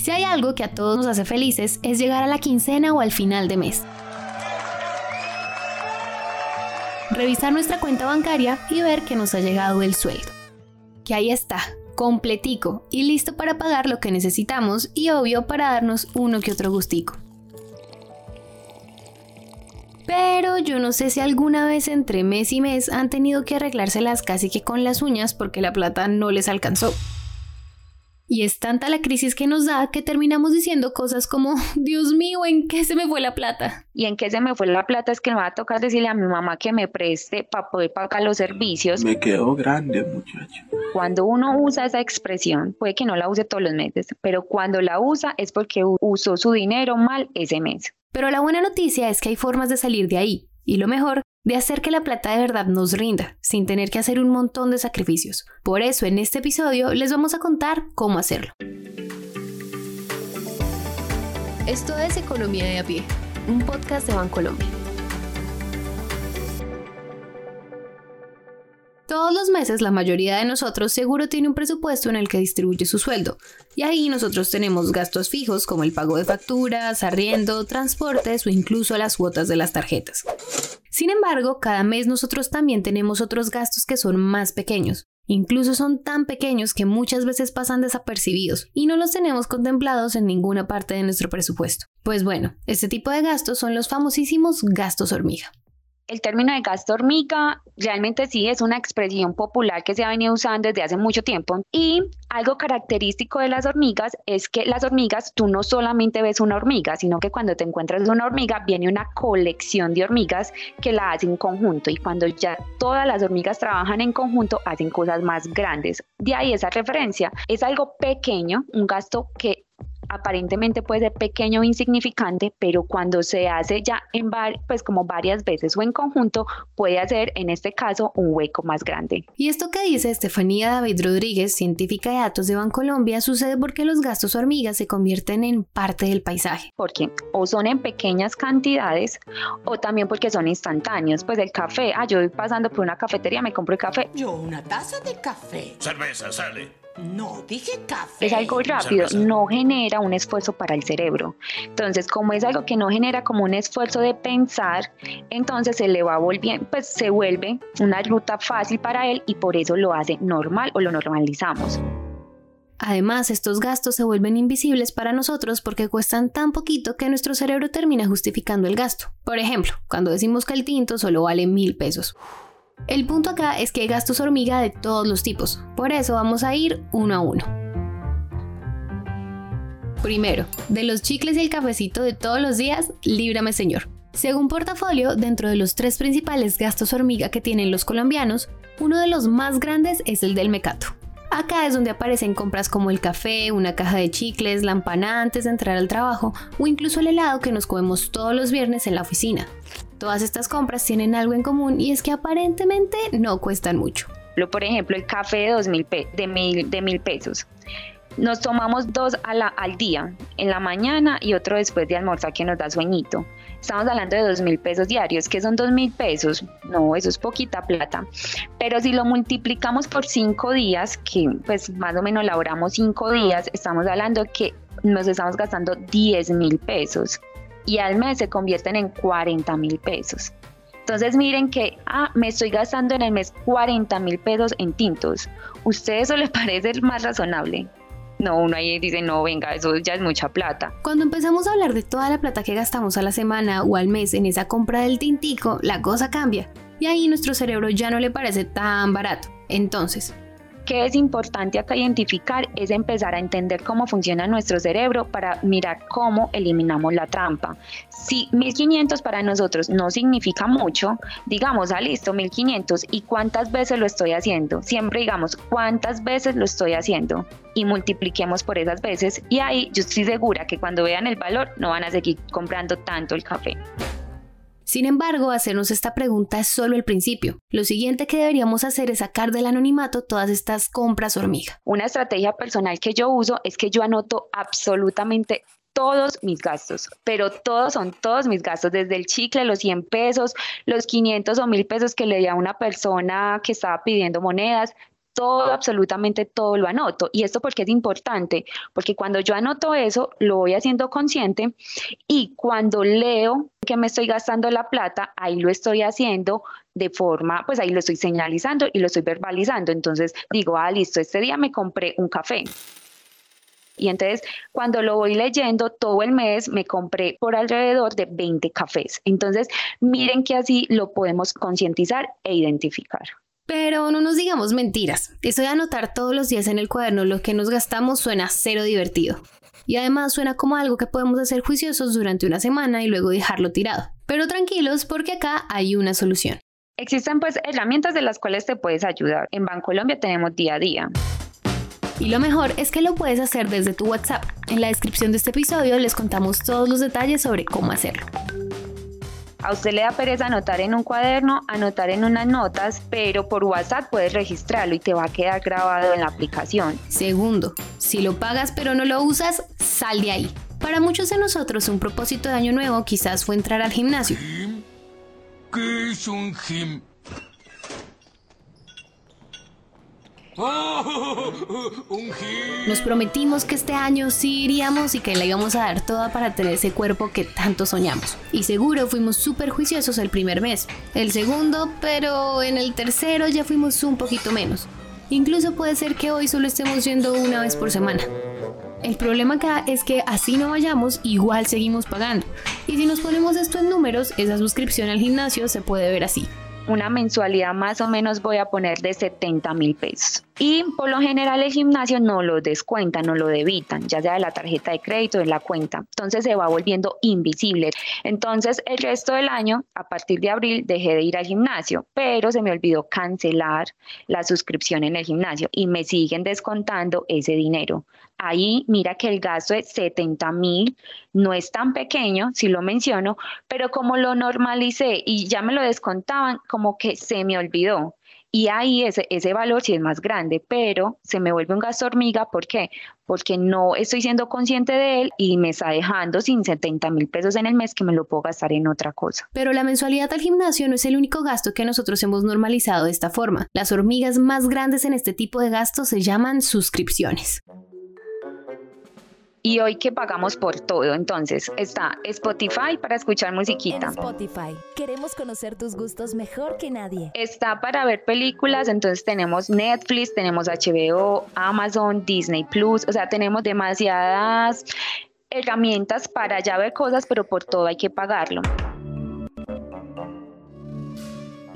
Si hay algo que a todos nos hace felices es llegar a la quincena o al final de mes. Revisar nuestra cuenta bancaria y ver que nos ha llegado el sueldo. Que ahí está, completico y listo para pagar lo que necesitamos y obvio para darnos uno que otro gustico. Pero yo no sé si alguna vez entre mes y mes han tenido que arreglárselas casi que con las uñas porque la plata no les alcanzó. Y es tanta la crisis que nos da que terminamos diciendo cosas como, Dios mío, ¿en qué se me fue la plata? Y en qué se me fue la plata es que me va a tocar decirle a mi mamá que me preste para poder pagar los servicios. Me quedó grande, muchacho. Cuando uno usa esa expresión, puede que no la use todos los meses, pero cuando la usa es porque usó su dinero mal ese mes. Pero la buena noticia es que hay formas de salir de ahí. Y lo mejor de hacer que la plata de verdad nos rinda, sin tener que hacer un montón de sacrificios. Por eso en este episodio les vamos a contar cómo hacerlo. Esto es Economía de a pie, un podcast de Bancolombia. Todos los meses la mayoría de nosotros seguro tiene un presupuesto en el que distribuye su sueldo. Y ahí nosotros tenemos gastos fijos como el pago de facturas, arriendo, transportes o incluso las cuotas de las tarjetas. Sin embargo, cada mes nosotros también tenemos otros gastos que son más pequeños. Incluso son tan pequeños que muchas veces pasan desapercibidos y no los tenemos contemplados en ninguna parte de nuestro presupuesto. Pues bueno, este tipo de gastos son los famosísimos gastos hormiga. El término de gasto hormiga realmente sí es una expresión popular que se ha venido usando desde hace mucho tiempo y algo característico de las hormigas es que las hormigas tú no solamente ves una hormiga, sino que cuando te encuentras una hormiga viene una colección de hormigas que la hacen en conjunto y cuando ya todas las hormigas trabajan en conjunto hacen cosas más grandes. De ahí esa referencia. Es algo pequeño, un gasto que aparentemente puede ser pequeño o insignificante, pero cuando se hace ya en pues como varias veces o en conjunto, puede hacer en este caso un hueco más grande. Y esto que dice Estefanía David Rodríguez, científica de datos de Bancolombia, sucede porque los gastos hormigas se convierten en parte del paisaje. Porque o son en pequeñas cantidades o también porque son instantáneos. Pues el café, ah, yo voy pasando por una cafetería, me compro el café. Yo una taza de café. Cerveza, sale. No, dije café. Es algo rápido, no genera un esfuerzo para el cerebro. Entonces, como es algo que no genera como un esfuerzo de pensar, entonces se le va volviendo, pues se vuelve una ruta fácil para él y por eso lo hace normal o lo normalizamos. Además, estos gastos se vuelven invisibles para nosotros porque cuestan tan poquito que nuestro cerebro termina justificando el gasto. Por ejemplo, cuando decimos que el tinto solo vale mil pesos. El punto acá es que hay gastos hormiga de todos los tipos, por eso vamos a ir uno a uno. Primero, de los chicles y el cafecito de todos los días, líbrame señor. Según portafolio, dentro de los tres principales gastos hormiga que tienen los colombianos, uno de los más grandes es el del mecato. Acá es donde aparecen compras como el café, una caja de chicles, la empanada antes de entrar al trabajo o incluso el helado que nos comemos todos los viernes en la oficina. Todas estas compras tienen algo en común y es que aparentemente no cuestan mucho. Por ejemplo, el café de, dos mil de, mil, de mil pesos. Nos tomamos dos al día, en la mañana y otro después de almorzar que nos da sueñito. Estamos hablando de dos mil pesos diarios. ¿Qué son dos mil pesos? No, eso es poquita plata. Pero si lo multiplicamos por cinco días, que pues más o menos laboramos cinco días, estamos hablando que nos estamos gastando 10 mil pesos y al mes se convierten en 40 mil pesos. Entonces miren que, ah, me estoy gastando en el mes 40 mil pesos en tintos. ¿Usted eso les parece más razonable? No, uno ahí dice, no, venga, eso ya es mucha plata. Cuando empezamos a hablar de toda la plata que gastamos a la semana o al mes en esa compra del tintico, la cosa cambia. Y ahí nuestro cerebro ya no le parece tan barato. Entonces, que es importante acá identificar es empezar a entender cómo funciona nuestro cerebro para mirar cómo eliminamos la trampa. Si 1500 para nosotros no significa mucho, digamos, ah, listo, 1500, ¿y cuántas veces lo estoy haciendo? Siempre digamos, ¿cuántas veces lo estoy haciendo? Y multipliquemos por esas veces y ahí yo estoy segura que cuando vean el valor no van a seguir comprando tanto el café. Sin embargo, hacernos esta pregunta es solo el principio. Lo siguiente que deberíamos hacer es sacar del anonimato todas estas compras hormiga. Una estrategia personal que yo uso es que yo anoto absolutamente todos mis gastos, pero todos son todos mis gastos, desde el chicle, los 100 pesos, los 500 o 1000 pesos que le di a una persona que estaba pidiendo monedas, todo, absolutamente todo lo anoto. ¿Y esto porque es importante? Porque cuando yo anoto eso, lo voy haciendo consciente y cuando leo que me estoy gastando la plata, ahí lo estoy haciendo de forma, pues ahí lo estoy señalizando y lo estoy verbalizando. Entonces digo, ah, listo, este día me compré un café. Y entonces, cuando lo voy leyendo todo el mes, me compré por alrededor de 20 cafés. Entonces, miren que así lo podemos concientizar e identificar. Pero no nos digamos mentiras. Eso de anotar todos los días en el cuaderno lo que nos gastamos suena cero divertido. Y además suena como algo que podemos hacer juiciosos durante una semana y luego dejarlo tirado. Pero tranquilos porque acá hay una solución. Existen pues herramientas de las cuales te puedes ayudar. En Bancolombia tenemos día a día. Y lo mejor es que lo puedes hacer desde tu WhatsApp. En la descripción de este episodio les contamos todos los detalles sobre cómo hacerlo. A usted le da pereza anotar en un cuaderno, anotar en unas notas, pero por WhatsApp puedes registrarlo y te va a quedar grabado en la aplicación. Segundo, si lo pagas pero no lo usas, sal de ahí. Para muchos de nosotros un propósito de año nuevo quizás fue entrar al gimnasio. ¿Qué es un gim? Nos prometimos que este año sí iríamos y que le íbamos a dar toda para tener ese cuerpo que tanto soñamos. Y seguro fuimos súper juiciosos el primer mes, el segundo, pero en el tercero ya fuimos un poquito menos. Incluso puede ser que hoy solo estemos yendo una vez por semana. El problema acá es que así no vayamos, igual seguimos pagando. Y si nos ponemos esto en números, esa suscripción al gimnasio se puede ver así una mensualidad más o menos voy a poner de 70 mil pesos. Y por lo general el gimnasio no lo descuentan, no lo debitan, ya sea de la tarjeta de crédito o de la cuenta. Entonces se va volviendo invisible. Entonces el resto del año, a partir de abril, dejé de ir al gimnasio, pero se me olvidó cancelar la suscripción en el gimnasio y me siguen descontando ese dinero. Ahí mira que el gasto de 70 mil no es tan pequeño, si lo menciono, pero como lo normalicé y ya me lo descontaban, como que se me olvidó. Y ahí ese, ese valor sí es más grande, pero se me vuelve un gasto hormiga. ¿Por qué? Porque no estoy siendo consciente de él y me está dejando sin 70 mil pesos en el mes que me lo puedo gastar en otra cosa. Pero la mensualidad al gimnasio no es el único gasto que nosotros hemos normalizado de esta forma. Las hormigas más grandes en este tipo de gastos se llaman suscripciones y hoy que pagamos por todo. Entonces está Spotify para escuchar musiquita. Spotify, queremos conocer tus gustos mejor que nadie. Está para ver películas, entonces tenemos Netflix, tenemos HBO, Amazon, Disney Plus, o sea, tenemos demasiadas herramientas para ya ver cosas, pero por todo hay que pagarlo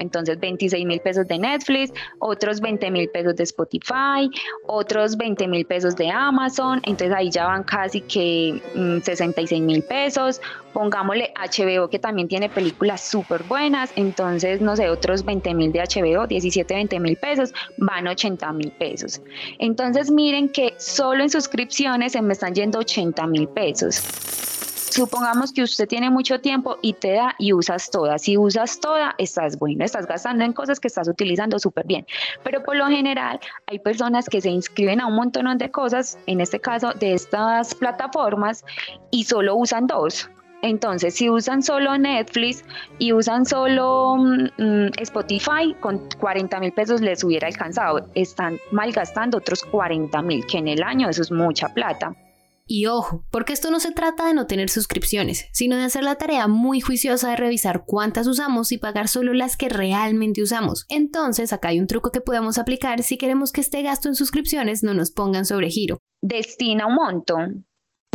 entonces 26 mil pesos de Netflix, otros 20 mil pesos de Spotify, otros 20 mil pesos de Amazon, entonces ahí ya van casi que 66 mm, mil pesos, pongámosle HBO que también tiene películas súper buenas, entonces no sé, otros 20 mil de HBO, 17, 20 mil pesos, van 80 mil pesos. Entonces miren que solo en suscripciones se me están yendo 80 mil pesos. Supongamos que usted tiene mucho tiempo y te da y usas toda. Si usas toda, estás bueno, estás gastando en cosas que estás utilizando súper bien. Pero por lo general hay personas que se inscriben a un montón de cosas, en este caso de estas plataformas, y solo usan dos. Entonces, si usan solo Netflix y usan solo mm, Spotify, con 40 mil pesos les hubiera alcanzado. Están malgastando otros 40 mil, que en el año eso es mucha plata. Y ojo, porque esto no se trata de no tener suscripciones, sino de hacer la tarea muy juiciosa de revisar cuántas usamos y pagar solo las que realmente usamos. Entonces, acá hay un truco que podemos aplicar si queremos que este gasto en suscripciones no nos pongan sobre giro. Destina un monto,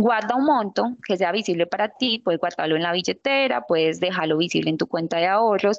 guarda un monto que sea visible para ti, puedes guardarlo en la billetera, puedes dejarlo visible en tu cuenta de ahorros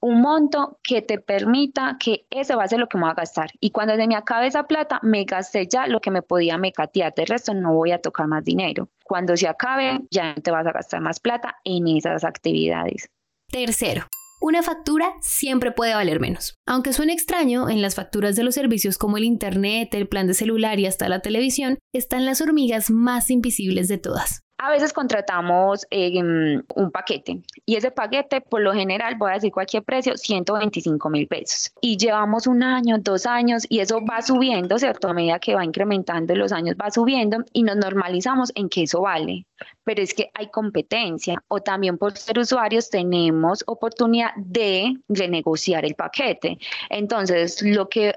un monto que te permita que ese va a ser lo que me voy a gastar. Y cuando se me acabe esa plata, me gasté ya lo que me podía mecatear. De resto, no voy a tocar más dinero. Cuando se acabe, ya te vas a gastar más plata en esas actividades. Tercero, una factura siempre puede valer menos. Aunque suene extraño, en las facturas de los servicios como el Internet, el plan de celular y hasta la televisión, están las hormigas más invisibles de todas a veces contratamos em, un paquete y ese paquete por lo general, voy a decir cualquier precio, 125 mil pesos. Y llevamos un año, dos años y eso va subiendo, ¿cierto? A medida que va incrementando los años va subiendo y nos normalizamos en que eso vale. Pero es que hay competencia o también por ser usuarios tenemos oportunidad de renegociar el paquete. Entonces, lo que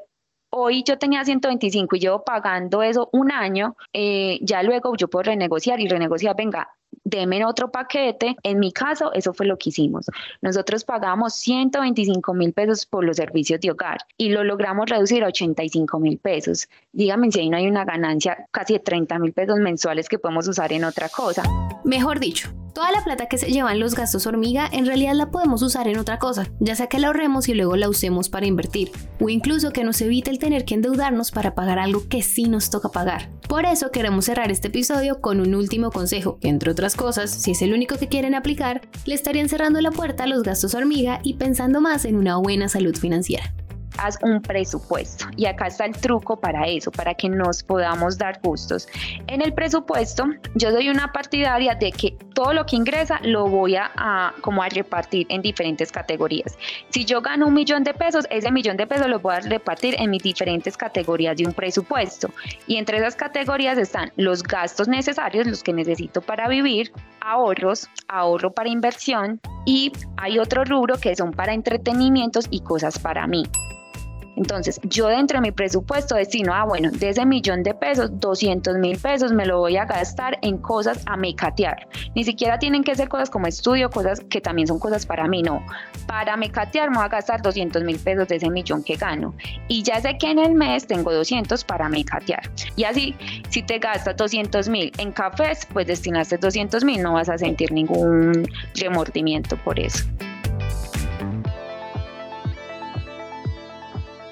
hoy yo tenía 125 y llevo pagando eso un año, eh, ya luego yo puedo renegociar y renegociar, venga, deme otro paquete. En mi caso, eso fue lo que hicimos. Nosotros pagamos 125 mil pesos por los servicios de hogar y lo logramos reducir a 85 mil pesos. Dígame si ahí no hay una ganancia casi de 30 mil pesos mensuales que podemos usar en otra cosa. Mejor dicho, Toda la plata que se llevan los gastos hormiga en realidad la podemos usar en otra cosa, ya sea que la ahorremos y luego la usemos para invertir, o incluso que nos evite el tener que endeudarnos para pagar algo que sí nos toca pagar. Por eso queremos cerrar este episodio con un último consejo, que entre otras cosas, si es el único que quieren aplicar, le estarían cerrando la puerta a los gastos hormiga y pensando más en una buena salud financiera haz un presupuesto. Y acá está el truco para eso, para que nos podamos dar gustos. En el presupuesto, yo doy una partidaria de que todo lo que ingresa lo voy a, como a repartir en diferentes categorías. Si yo gano un millón de pesos, ese millón de pesos lo voy a repartir en mis diferentes categorías de un presupuesto. Y entre esas categorías están los gastos necesarios, los que necesito para vivir, ahorros, ahorro para inversión y hay otro rubro que son para entretenimientos y cosas para mí. Entonces, yo dentro de mi presupuesto destino, ah, bueno, de ese millón de pesos, 200 mil pesos me lo voy a gastar en cosas a mecatear. Ni siquiera tienen que ser cosas como estudio, cosas que también son cosas para mí, no. Para mecatear me voy a gastar 200 mil pesos de ese millón que gano. Y ya sé que en el mes tengo 200 para mecatear. Y así, si te gastas 200 mil en cafés, pues destinaste 200 mil, no vas a sentir ningún remordimiento por eso.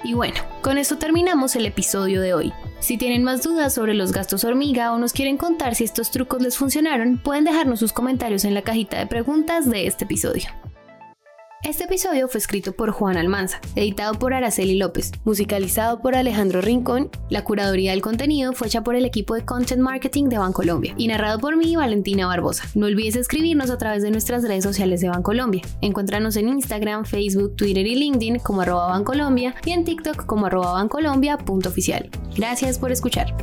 Y bueno, con esto terminamos el episodio de hoy. Si tienen más dudas sobre los gastos hormiga o nos quieren contar si estos trucos les funcionaron, pueden dejarnos sus comentarios en la cajita de preguntas de este episodio. Este episodio fue escrito por Juan Almanza, editado por Araceli López, musicalizado por Alejandro Rincón, la curaduría del contenido fue hecha por el equipo de Content Marketing de Bancolombia y narrado por mí, Valentina Barbosa. No olvides escribirnos a través de nuestras redes sociales de Bancolombia. Encuéntranos en Instagram, Facebook, Twitter y LinkedIn como arroba Bancolombia y en TikTok como arroba Bancolombia.oficial. Gracias por escuchar.